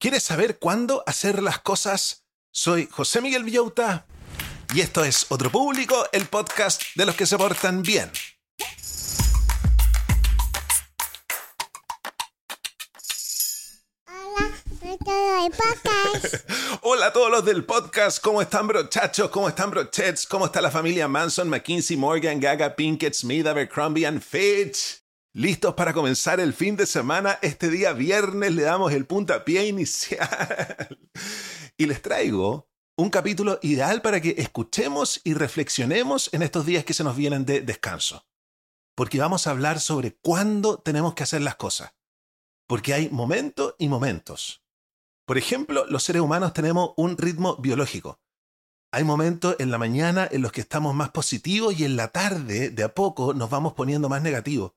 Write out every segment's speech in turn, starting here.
¿Quieres saber cuándo hacer las cosas? Soy José Miguel Villauta y esto es Otro Público, el podcast de los que se portan bien. Hola a todos los del podcast, ¿cómo están brochachos? ¿Cómo están brochets? ¿Cómo está la familia Manson, McKinsey, Morgan, Gaga, Pinkett, Smith, Abercrombie and Fitch? ¿Listos para comenzar el fin de semana? Este día viernes le damos el puntapié inicial. y les traigo un capítulo ideal para que escuchemos y reflexionemos en estos días que se nos vienen de descanso. Porque vamos a hablar sobre cuándo tenemos que hacer las cosas. Porque hay momentos y momentos. Por ejemplo, los seres humanos tenemos un ritmo biológico. Hay momentos en la mañana en los que estamos más positivos y en la tarde, de a poco, nos vamos poniendo más negativos.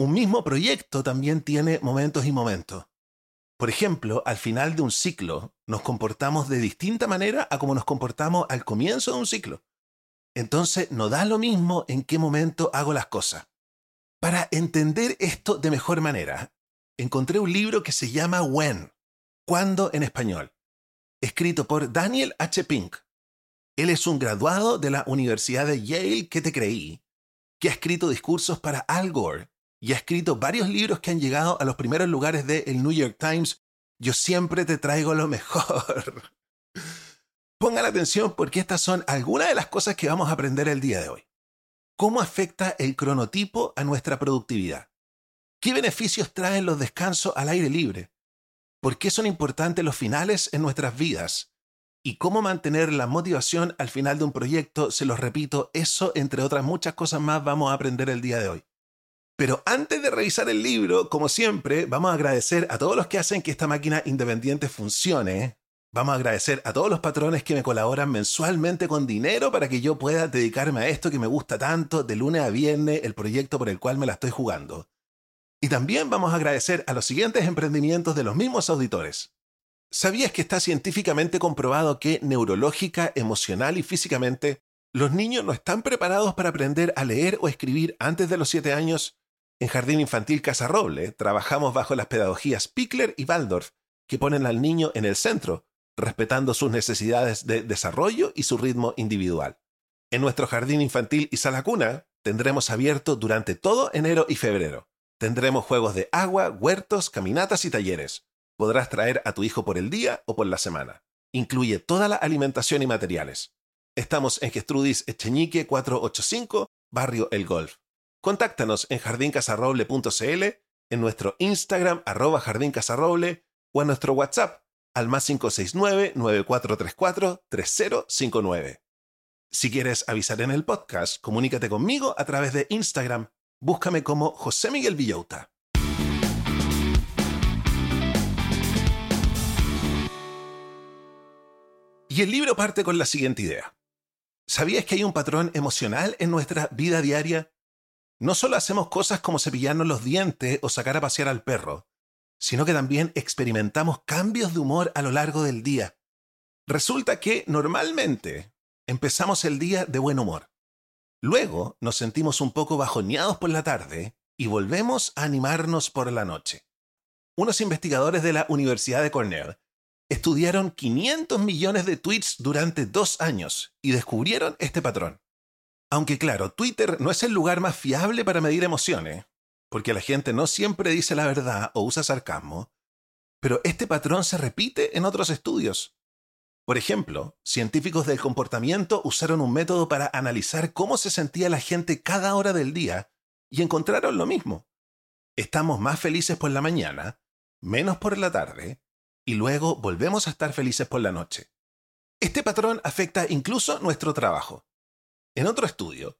Un mismo proyecto también tiene momentos y momentos. Por ejemplo, al final de un ciclo, nos comportamos de distinta manera a como nos comportamos al comienzo de un ciclo. Entonces, no da lo mismo en qué momento hago las cosas. Para entender esto de mejor manera, encontré un libro que se llama When, ¿Cuándo en español? Escrito por Daniel H. Pink. Él es un graduado de la Universidad de Yale que te creí, que ha escrito discursos para Al Gore y ha escrito varios libros que han llegado a los primeros lugares del el New York Times. Yo siempre te traigo lo mejor. Pongan atención porque estas son algunas de las cosas que vamos a aprender el día de hoy. ¿Cómo afecta el cronotipo a nuestra productividad? ¿Qué beneficios traen los descansos al aire libre? por qué son importantes los finales en nuestras vidas y cómo mantener la motivación al final de un proyecto, se los repito, eso entre otras muchas cosas más vamos a aprender el día de hoy. Pero antes de revisar el libro, como siempre, vamos a agradecer a todos los que hacen que esta máquina independiente funcione. Vamos a agradecer a todos los patrones que me colaboran mensualmente con dinero para que yo pueda dedicarme a esto que me gusta tanto de lunes a viernes, el proyecto por el cual me la estoy jugando. Y también vamos a agradecer a los siguientes emprendimientos de los mismos auditores. ¿Sabías que está científicamente comprobado que neurológica, emocional y físicamente los niños no están preparados para aprender a leer o escribir antes de los 7 años? En Jardín Infantil Casa Roble trabajamos bajo las pedagogías Pickler y Waldorf, que ponen al niño en el centro, respetando sus necesidades de desarrollo y su ritmo individual. En nuestro Jardín Infantil y Sala Cuna tendremos abierto durante todo enero y febrero. Tendremos juegos de agua, huertos, caminatas y talleres. Podrás traer a tu hijo por el día o por la semana. Incluye toda la alimentación y materiales. Estamos en Gestrudis Echeñique 485, Barrio El Golf. Contáctanos en jardincasarroble.cl, en nuestro Instagram arroba jardincasarroble o en nuestro WhatsApp al más 569-9434-3059. Si quieres avisar en el podcast, comunícate conmigo a través de Instagram Búscame como José Miguel Villauta. Y el libro parte con la siguiente idea. ¿Sabías que hay un patrón emocional en nuestra vida diaria? No solo hacemos cosas como cepillarnos los dientes o sacar a pasear al perro, sino que también experimentamos cambios de humor a lo largo del día. Resulta que normalmente empezamos el día de buen humor. Luego nos sentimos un poco bajoneados por la tarde y volvemos a animarnos por la noche. Unos investigadores de la Universidad de Cornell estudiaron 500 millones de tweets durante dos años y descubrieron este patrón. Aunque claro, Twitter no es el lugar más fiable para medir emociones, porque la gente no siempre dice la verdad o usa sarcasmo, pero este patrón se repite en otros estudios. Por ejemplo, científicos del comportamiento usaron un método para analizar cómo se sentía la gente cada hora del día y encontraron lo mismo. Estamos más felices por la mañana, menos por la tarde, y luego volvemos a estar felices por la noche. Este patrón afecta incluso nuestro trabajo. En otro estudio,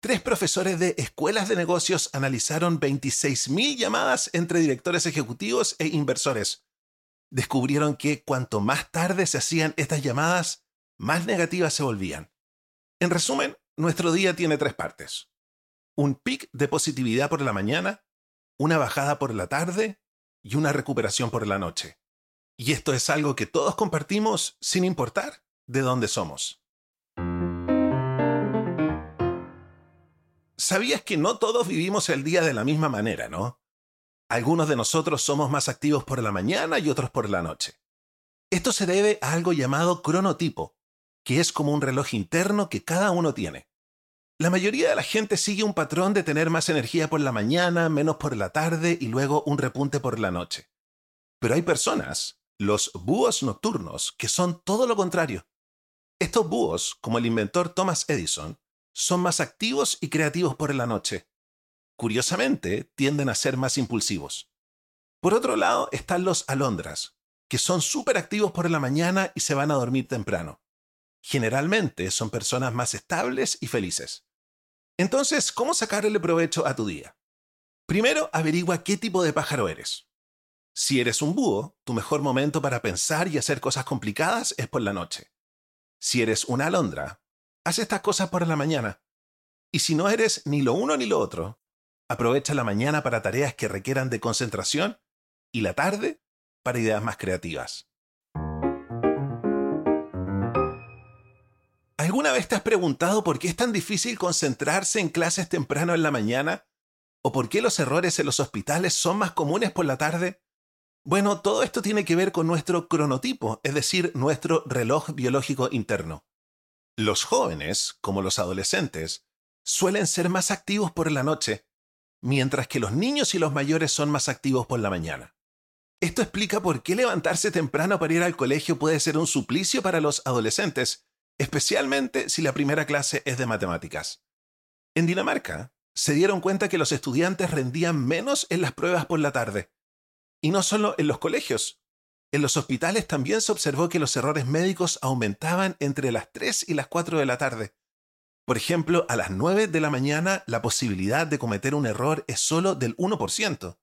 tres profesores de escuelas de negocios analizaron 26.000 llamadas entre directores ejecutivos e inversores descubrieron que cuanto más tarde se hacían estas llamadas, más negativas se volvían. En resumen, nuestro día tiene tres partes. Un pic de positividad por la mañana, una bajada por la tarde y una recuperación por la noche. Y esto es algo que todos compartimos sin importar de dónde somos. ¿Sabías que no todos vivimos el día de la misma manera, no? Algunos de nosotros somos más activos por la mañana y otros por la noche. Esto se debe a algo llamado cronotipo, que es como un reloj interno que cada uno tiene. La mayoría de la gente sigue un patrón de tener más energía por la mañana, menos por la tarde y luego un repunte por la noche. Pero hay personas, los búhos nocturnos, que son todo lo contrario. Estos búhos, como el inventor Thomas Edison, son más activos y creativos por la noche. Curiosamente, tienden a ser más impulsivos. Por otro lado están los alondras, que son súper activos por la mañana y se van a dormir temprano. Generalmente son personas más estables y felices. Entonces, ¿cómo sacarle provecho a tu día? Primero, averigua qué tipo de pájaro eres. Si eres un búho, tu mejor momento para pensar y hacer cosas complicadas es por la noche. Si eres una alondra, haz estas cosas por la mañana. Y si no eres ni lo uno ni lo otro, aprovecha la mañana para tareas que requieran de concentración y la tarde para ideas más creativas. ¿Alguna vez te has preguntado por qué es tan difícil concentrarse en clases temprano en la mañana? ¿O por qué los errores en los hospitales son más comunes por la tarde? Bueno, todo esto tiene que ver con nuestro cronotipo, es decir, nuestro reloj biológico interno. Los jóvenes, como los adolescentes, suelen ser más activos por la noche, mientras que los niños y los mayores son más activos por la mañana. Esto explica por qué levantarse temprano para ir al colegio puede ser un suplicio para los adolescentes especialmente si la primera clase es de matemáticas. En Dinamarca, se dieron cuenta que los estudiantes rendían menos en las pruebas por la tarde. Y no solo en los colegios. En los hospitales también se observó que los errores médicos aumentaban entre las 3 y las 4 de la tarde. Por ejemplo, a las 9 de la mañana la posibilidad de cometer un error es solo del 1%,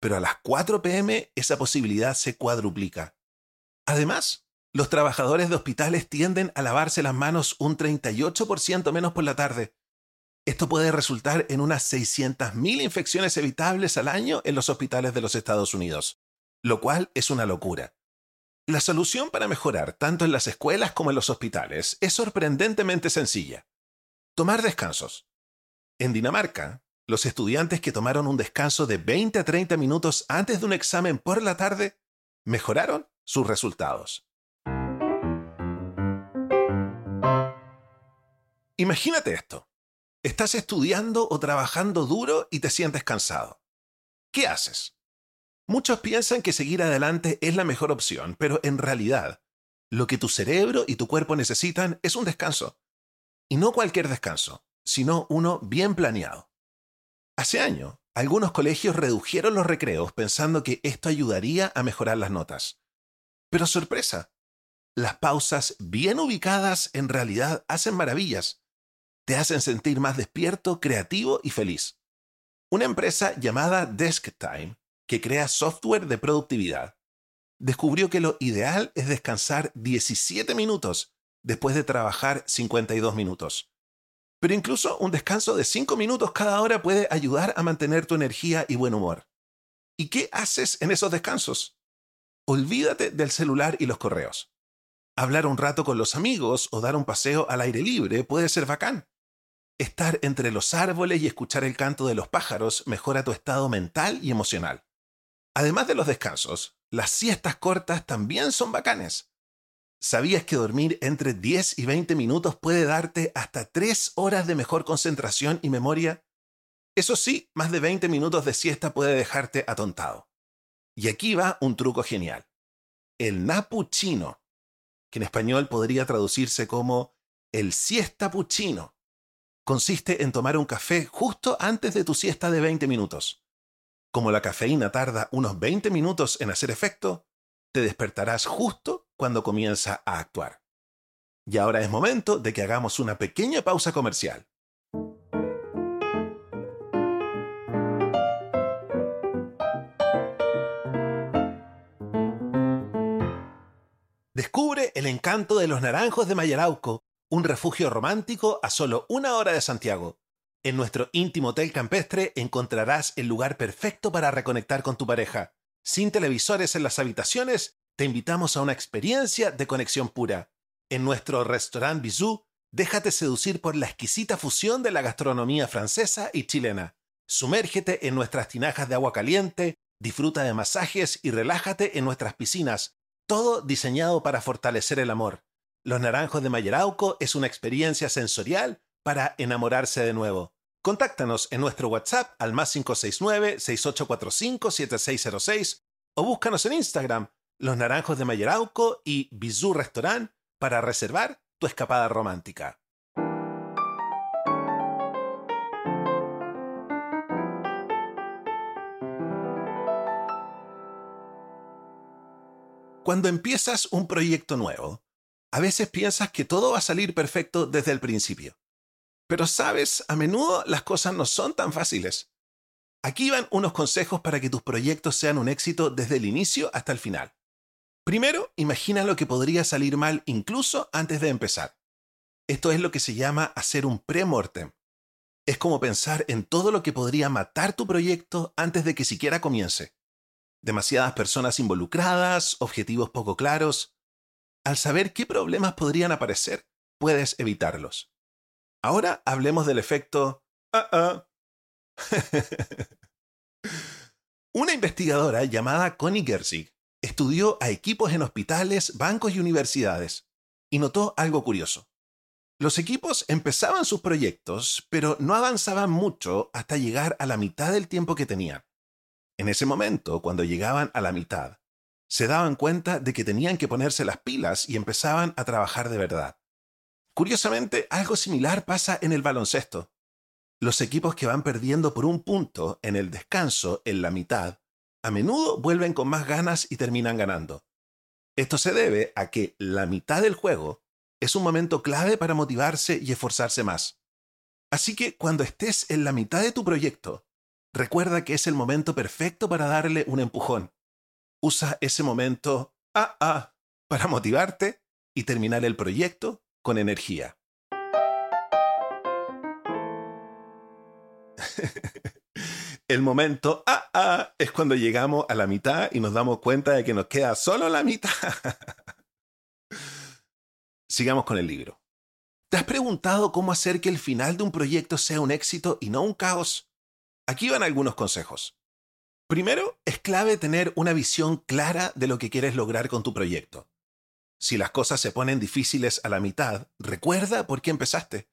pero a las 4 pm esa posibilidad se cuadruplica. Además, los trabajadores de hospitales tienden a lavarse las manos un 38% menos por la tarde. Esto puede resultar en unas 600.000 infecciones evitables al año en los hospitales de los Estados Unidos, lo cual es una locura. La solución para mejorar tanto en las escuelas como en los hospitales es sorprendentemente sencilla. Tomar descansos. En Dinamarca, los estudiantes que tomaron un descanso de 20 a 30 minutos antes de un examen por la tarde mejoraron sus resultados. Imagínate esto. Estás estudiando o trabajando duro y te sientes cansado. ¿Qué haces? Muchos piensan que seguir adelante es la mejor opción, pero en realidad, lo que tu cerebro y tu cuerpo necesitan es un descanso. Y no cualquier descanso, sino uno bien planeado. Hace años, algunos colegios redujeron los recreos pensando que esto ayudaría a mejorar las notas. Pero sorpresa, las pausas bien ubicadas en realidad hacen maravillas te hacen sentir más despierto, creativo y feliz. Una empresa llamada DeskTime, que crea software de productividad, descubrió que lo ideal es descansar 17 minutos después de trabajar 52 minutos. Pero incluso un descanso de 5 minutos cada hora puede ayudar a mantener tu energía y buen humor. ¿Y qué haces en esos descansos? Olvídate del celular y los correos. Hablar un rato con los amigos o dar un paseo al aire libre puede ser bacán. Estar entre los árboles y escuchar el canto de los pájaros mejora tu estado mental y emocional. Además de los descansos, las siestas cortas también son bacanes. ¿Sabías que dormir entre 10 y 20 minutos puede darte hasta 3 horas de mejor concentración y memoria? Eso sí, más de 20 minutos de siesta puede dejarte atontado. Y aquí va un truco genial. El napuchino, que en español podría traducirse como el siesta puchino consiste en tomar un café justo antes de tu siesta de 20 minutos. Como la cafeína tarda unos 20 minutos en hacer efecto, te despertarás justo cuando comienza a actuar. Y ahora es momento de que hagamos una pequeña pausa comercial. Descubre el encanto de los naranjos de Mayarauco un refugio romántico a solo una hora de Santiago. En nuestro íntimo hotel campestre encontrarás el lugar perfecto para reconectar con tu pareja. Sin televisores en las habitaciones, te invitamos a una experiencia de conexión pura. En nuestro restaurant Bisou, déjate seducir por la exquisita fusión de la gastronomía francesa y chilena. Sumérgete en nuestras tinajas de agua caliente, disfruta de masajes y relájate en nuestras piscinas, todo diseñado para fortalecer el amor. Los Naranjos de Mayerauco es una experiencia sensorial para enamorarse de nuevo. Contáctanos en nuestro WhatsApp al más 569-6845-7606 o búscanos en Instagram, Los Naranjos de Mayerauco y Bizú Restaurant para reservar tu escapada romántica. Cuando empiezas un proyecto nuevo, a veces piensas que todo va a salir perfecto desde el principio. Pero sabes, a menudo las cosas no son tan fáciles. Aquí van unos consejos para que tus proyectos sean un éxito desde el inicio hasta el final. Primero, imagina lo que podría salir mal incluso antes de empezar. Esto es lo que se llama hacer un pre-mortem. Es como pensar en todo lo que podría matar tu proyecto antes de que siquiera comience demasiadas personas involucradas, objetivos poco claros. Al saber qué problemas podrían aparecer, puedes evitarlos. Ahora hablemos del efecto ah, ah". Una investigadora llamada Connie Gersig estudió a equipos en hospitales, bancos y universidades y notó algo curioso. Los equipos empezaban sus proyectos, pero no avanzaban mucho hasta llegar a la mitad del tiempo que tenían. En ese momento, cuando llegaban a la mitad, se daban cuenta de que tenían que ponerse las pilas y empezaban a trabajar de verdad. Curiosamente, algo similar pasa en el baloncesto. Los equipos que van perdiendo por un punto en el descanso, en la mitad, a menudo vuelven con más ganas y terminan ganando. Esto se debe a que la mitad del juego es un momento clave para motivarse y esforzarse más. Así que cuando estés en la mitad de tu proyecto, recuerda que es el momento perfecto para darle un empujón. Usa ese momento ah, ah, para motivarte y terminar el proyecto con energía. el momento ah, ah es cuando llegamos a la mitad y nos damos cuenta de que nos queda solo la mitad. Sigamos con el libro. ¿Te has preguntado cómo hacer que el final de un proyecto sea un éxito y no un caos? Aquí van algunos consejos. Primero, es clave tener una visión clara de lo que quieres lograr con tu proyecto. Si las cosas se ponen difíciles a la mitad, recuerda por qué empezaste.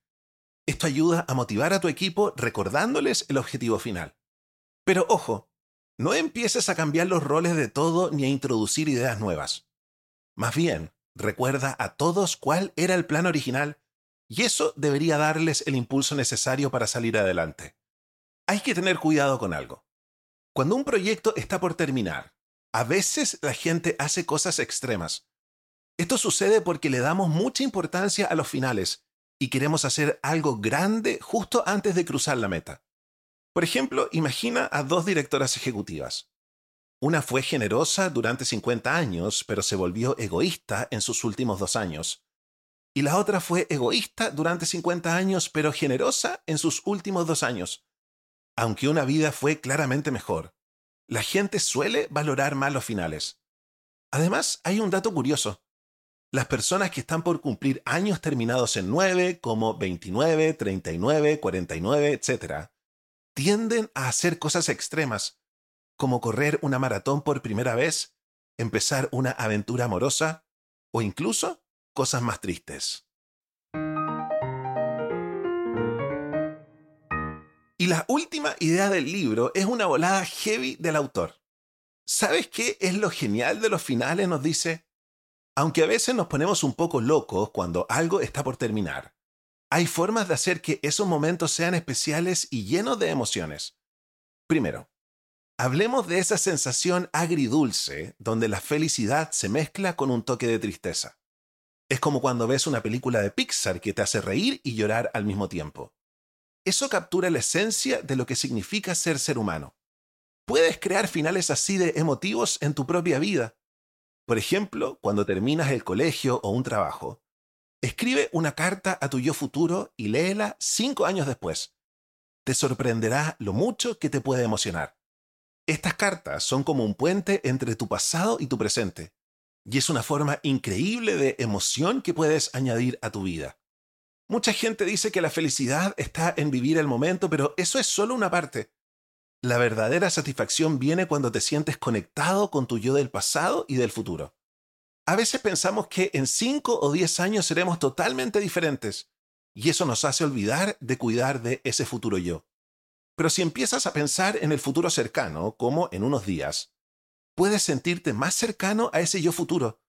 Esto ayuda a motivar a tu equipo recordándoles el objetivo final. Pero ojo, no empieces a cambiar los roles de todo ni a introducir ideas nuevas. Más bien, recuerda a todos cuál era el plan original y eso debería darles el impulso necesario para salir adelante hay que tener cuidado con algo. Cuando un proyecto está por terminar, a veces la gente hace cosas extremas. Esto sucede porque le damos mucha importancia a los finales y queremos hacer algo grande justo antes de cruzar la meta. Por ejemplo, imagina a dos directoras ejecutivas. Una fue generosa durante 50 años, pero se volvió egoísta en sus últimos dos años. Y la otra fue egoísta durante 50 años, pero generosa en sus últimos dos años aunque una vida fue claramente mejor. La gente suele valorar más los finales. Además, hay un dato curioso. Las personas que están por cumplir años terminados en 9, como 29, 39, 49, etc., tienden a hacer cosas extremas, como correr una maratón por primera vez, empezar una aventura amorosa o incluso cosas más tristes. Y la última idea del libro es una volada heavy del autor. ¿Sabes qué es lo genial de los finales? Nos dice, aunque a veces nos ponemos un poco locos cuando algo está por terminar, hay formas de hacer que esos momentos sean especiales y llenos de emociones. Primero, hablemos de esa sensación agridulce donde la felicidad se mezcla con un toque de tristeza. Es como cuando ves una película de Pixar que te hace reír y llorar al mismo tiempo. Eso captura la esencia de lo que significa ser ser humano. Puedes crear finales así de emotivos en tu propia vida. Por ejemplo, cuando terminas el colegio o un trabajo, escribe una carta a tu yo futuro y léela cinco años después. Te sorprenderá lo mucho que te puede emocionar. Estas cartas son como un puente entre tu pasado y tu presente, y es una forma increíble de emoción que puedes añadir a tu vida. Mucha gente dice que la felicidad está en vivir el momento, pero eso es solo una parte. La verdadera satisfacción viene cuando te sientes conectado con tu yo del pasado y del futuro. A veces pensamos que en 5 o 10 años seremos totalmente diferentes, y eso nos hace olvidar de cuidar de ese futuro yo. Pero si empiezas a pensar en el futuro cercano, como en unos días, puedes sentirte más cercano a ese yo futuro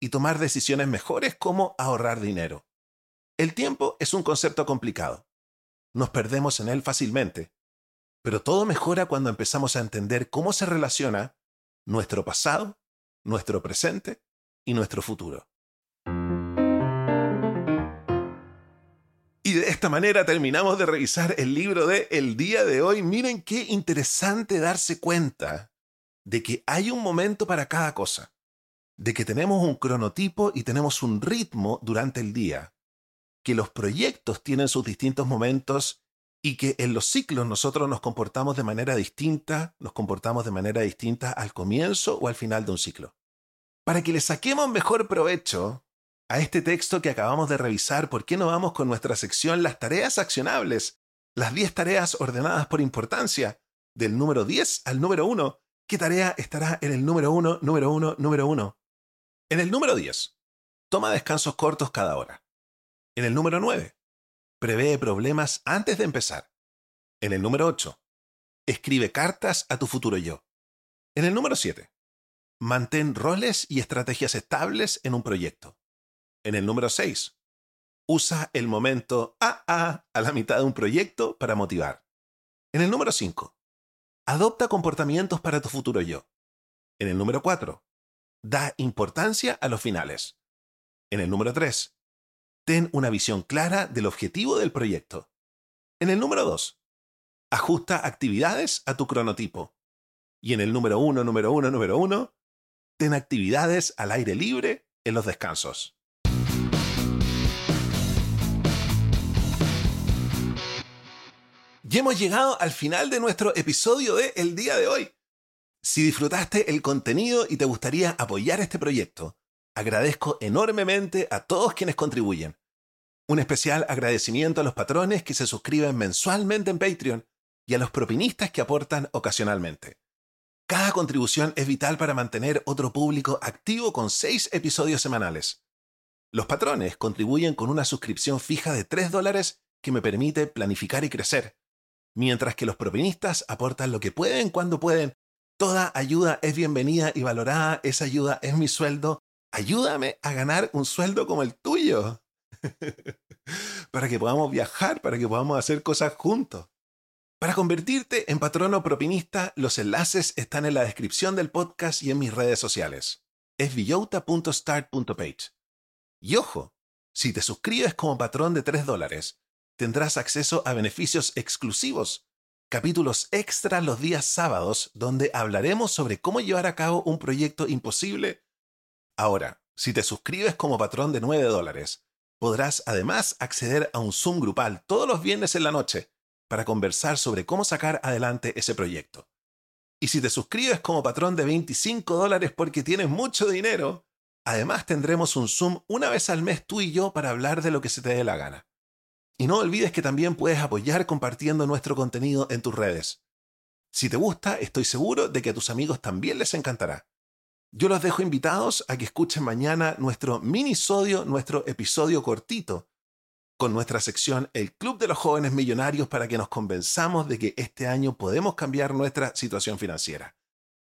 y tomar decisiones mejores como ahorrar dinero. El tiempo es un concepto complicado. Nos perdemos en él fácilmente, pero todo mejora cuando empezamos a entender cómo se relaciona nuestro pasado, nuestro presente y nuestro futuro. Y de esta manera terminamos de revisar el libro de El día de hoy. Miren qué interesante darse cuenta de que hay un momento para cada cosa, de que tenemos un cronotipo y tenemos un ritmo durante el día, que los proyectos tienen sus distintos momentos y que en los ciclos nosotros nos comportamos de manera distinta, nos comportamos de manera distinta al comienzo o al final de un ciclo. Para que le saquemos mejor provecho a este texto que acabamos de revisar, ¿por qué no vamos con nuestra sección Las tareas accionables? Las 10 tareas ordenadas por importancia, del número 10 al número 1. ¿Qué tarea estará en el número 1, número 1, número 1? En el número 10, toma descansos cortos cada hora. En el número 9, prevé problemas antes de empezar. En el número 8, escribe cartas a tu futuro yo. En el número 7, Mantén roles y estrategias estables en un proyecto. En el número 6, usa el momento AA a la mitad de un proyecto para motivar. En el número 5, adopta comportamientos para tu futuro yo. En el número 4, da importancia a los finales. En el número 3, ten una visión clara del objetivo del proyecto. En el número 2, ajusta actividades a tu cronotipo. Y en el número 1, número 1, número 1, ten actividades al aire libre en los descansos. Y hemos llegado al final de nuestro episodio de El día de hoy. Si disfrutaste el contenido y te gustaría apoyar este proyecto, agradezco enormemente a todos quienes contribuyen. Un especial agradecimiento a los patrones que se suscriben mensualmente en Patreon y a los propinistas que aportan ocasionalmente. Cada contribución es vital para mantener otro público activo con seis episodios semanales. Los patrones contribuyen con una suscripción fija de 3 dólares que me permite planificar y crecer, mientras que los propinistas aportan lo que pueden cuando pueden. Toda ayuda es bienvenida y valorada, esa ayuda es mi sueldo. Ayúdame a ganar un sueldo como el tuyo, para que podamos viajar, para que podamos hacer cosas juntos. Para convertirte en patrono propinista, los enlaces están en la descripción del podcast y en mis redes sociales. Es villota.start.page. Y ojo, si te suscribes como patrón de 3 dólares, tendrás acceso a beneficios exclusivos, capítulos extra los días sábados donde hablaremos sobre cómo llevar a cabo un proyecto imposible. Ahora, si te suscribes como patrón de 9 dólares, podrás además acceder a un Zoom grupal todos los viernes en la noche para conversar sobre cómo sacar adelante ese proyecto. Y si te suscribes como patrón de 25 dólares porque tienes mucho dinero, además tendremos un Zoom una vez al mes tú y yo para hablar de lo que se te dé la gana. Y no olvides que también puedes apoyar compartiendo nuestro contenido en tus redes. Si te gusta, estoy seguro de que a tus amigos también les encantará. Yo los dejo invitados a que escuchen mañana nuestro minisodio, nuestro episodio cortito, con nuestra sección El Club de los Jóvenes Millonarios para que nos convenzamos de que este año podemos cambiar nuestra situación financiera.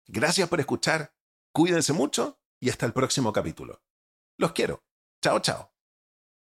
Gracias por escuchar, cuídense mucho y hasta el próximo capítulo. Los quiero. Chao, chao.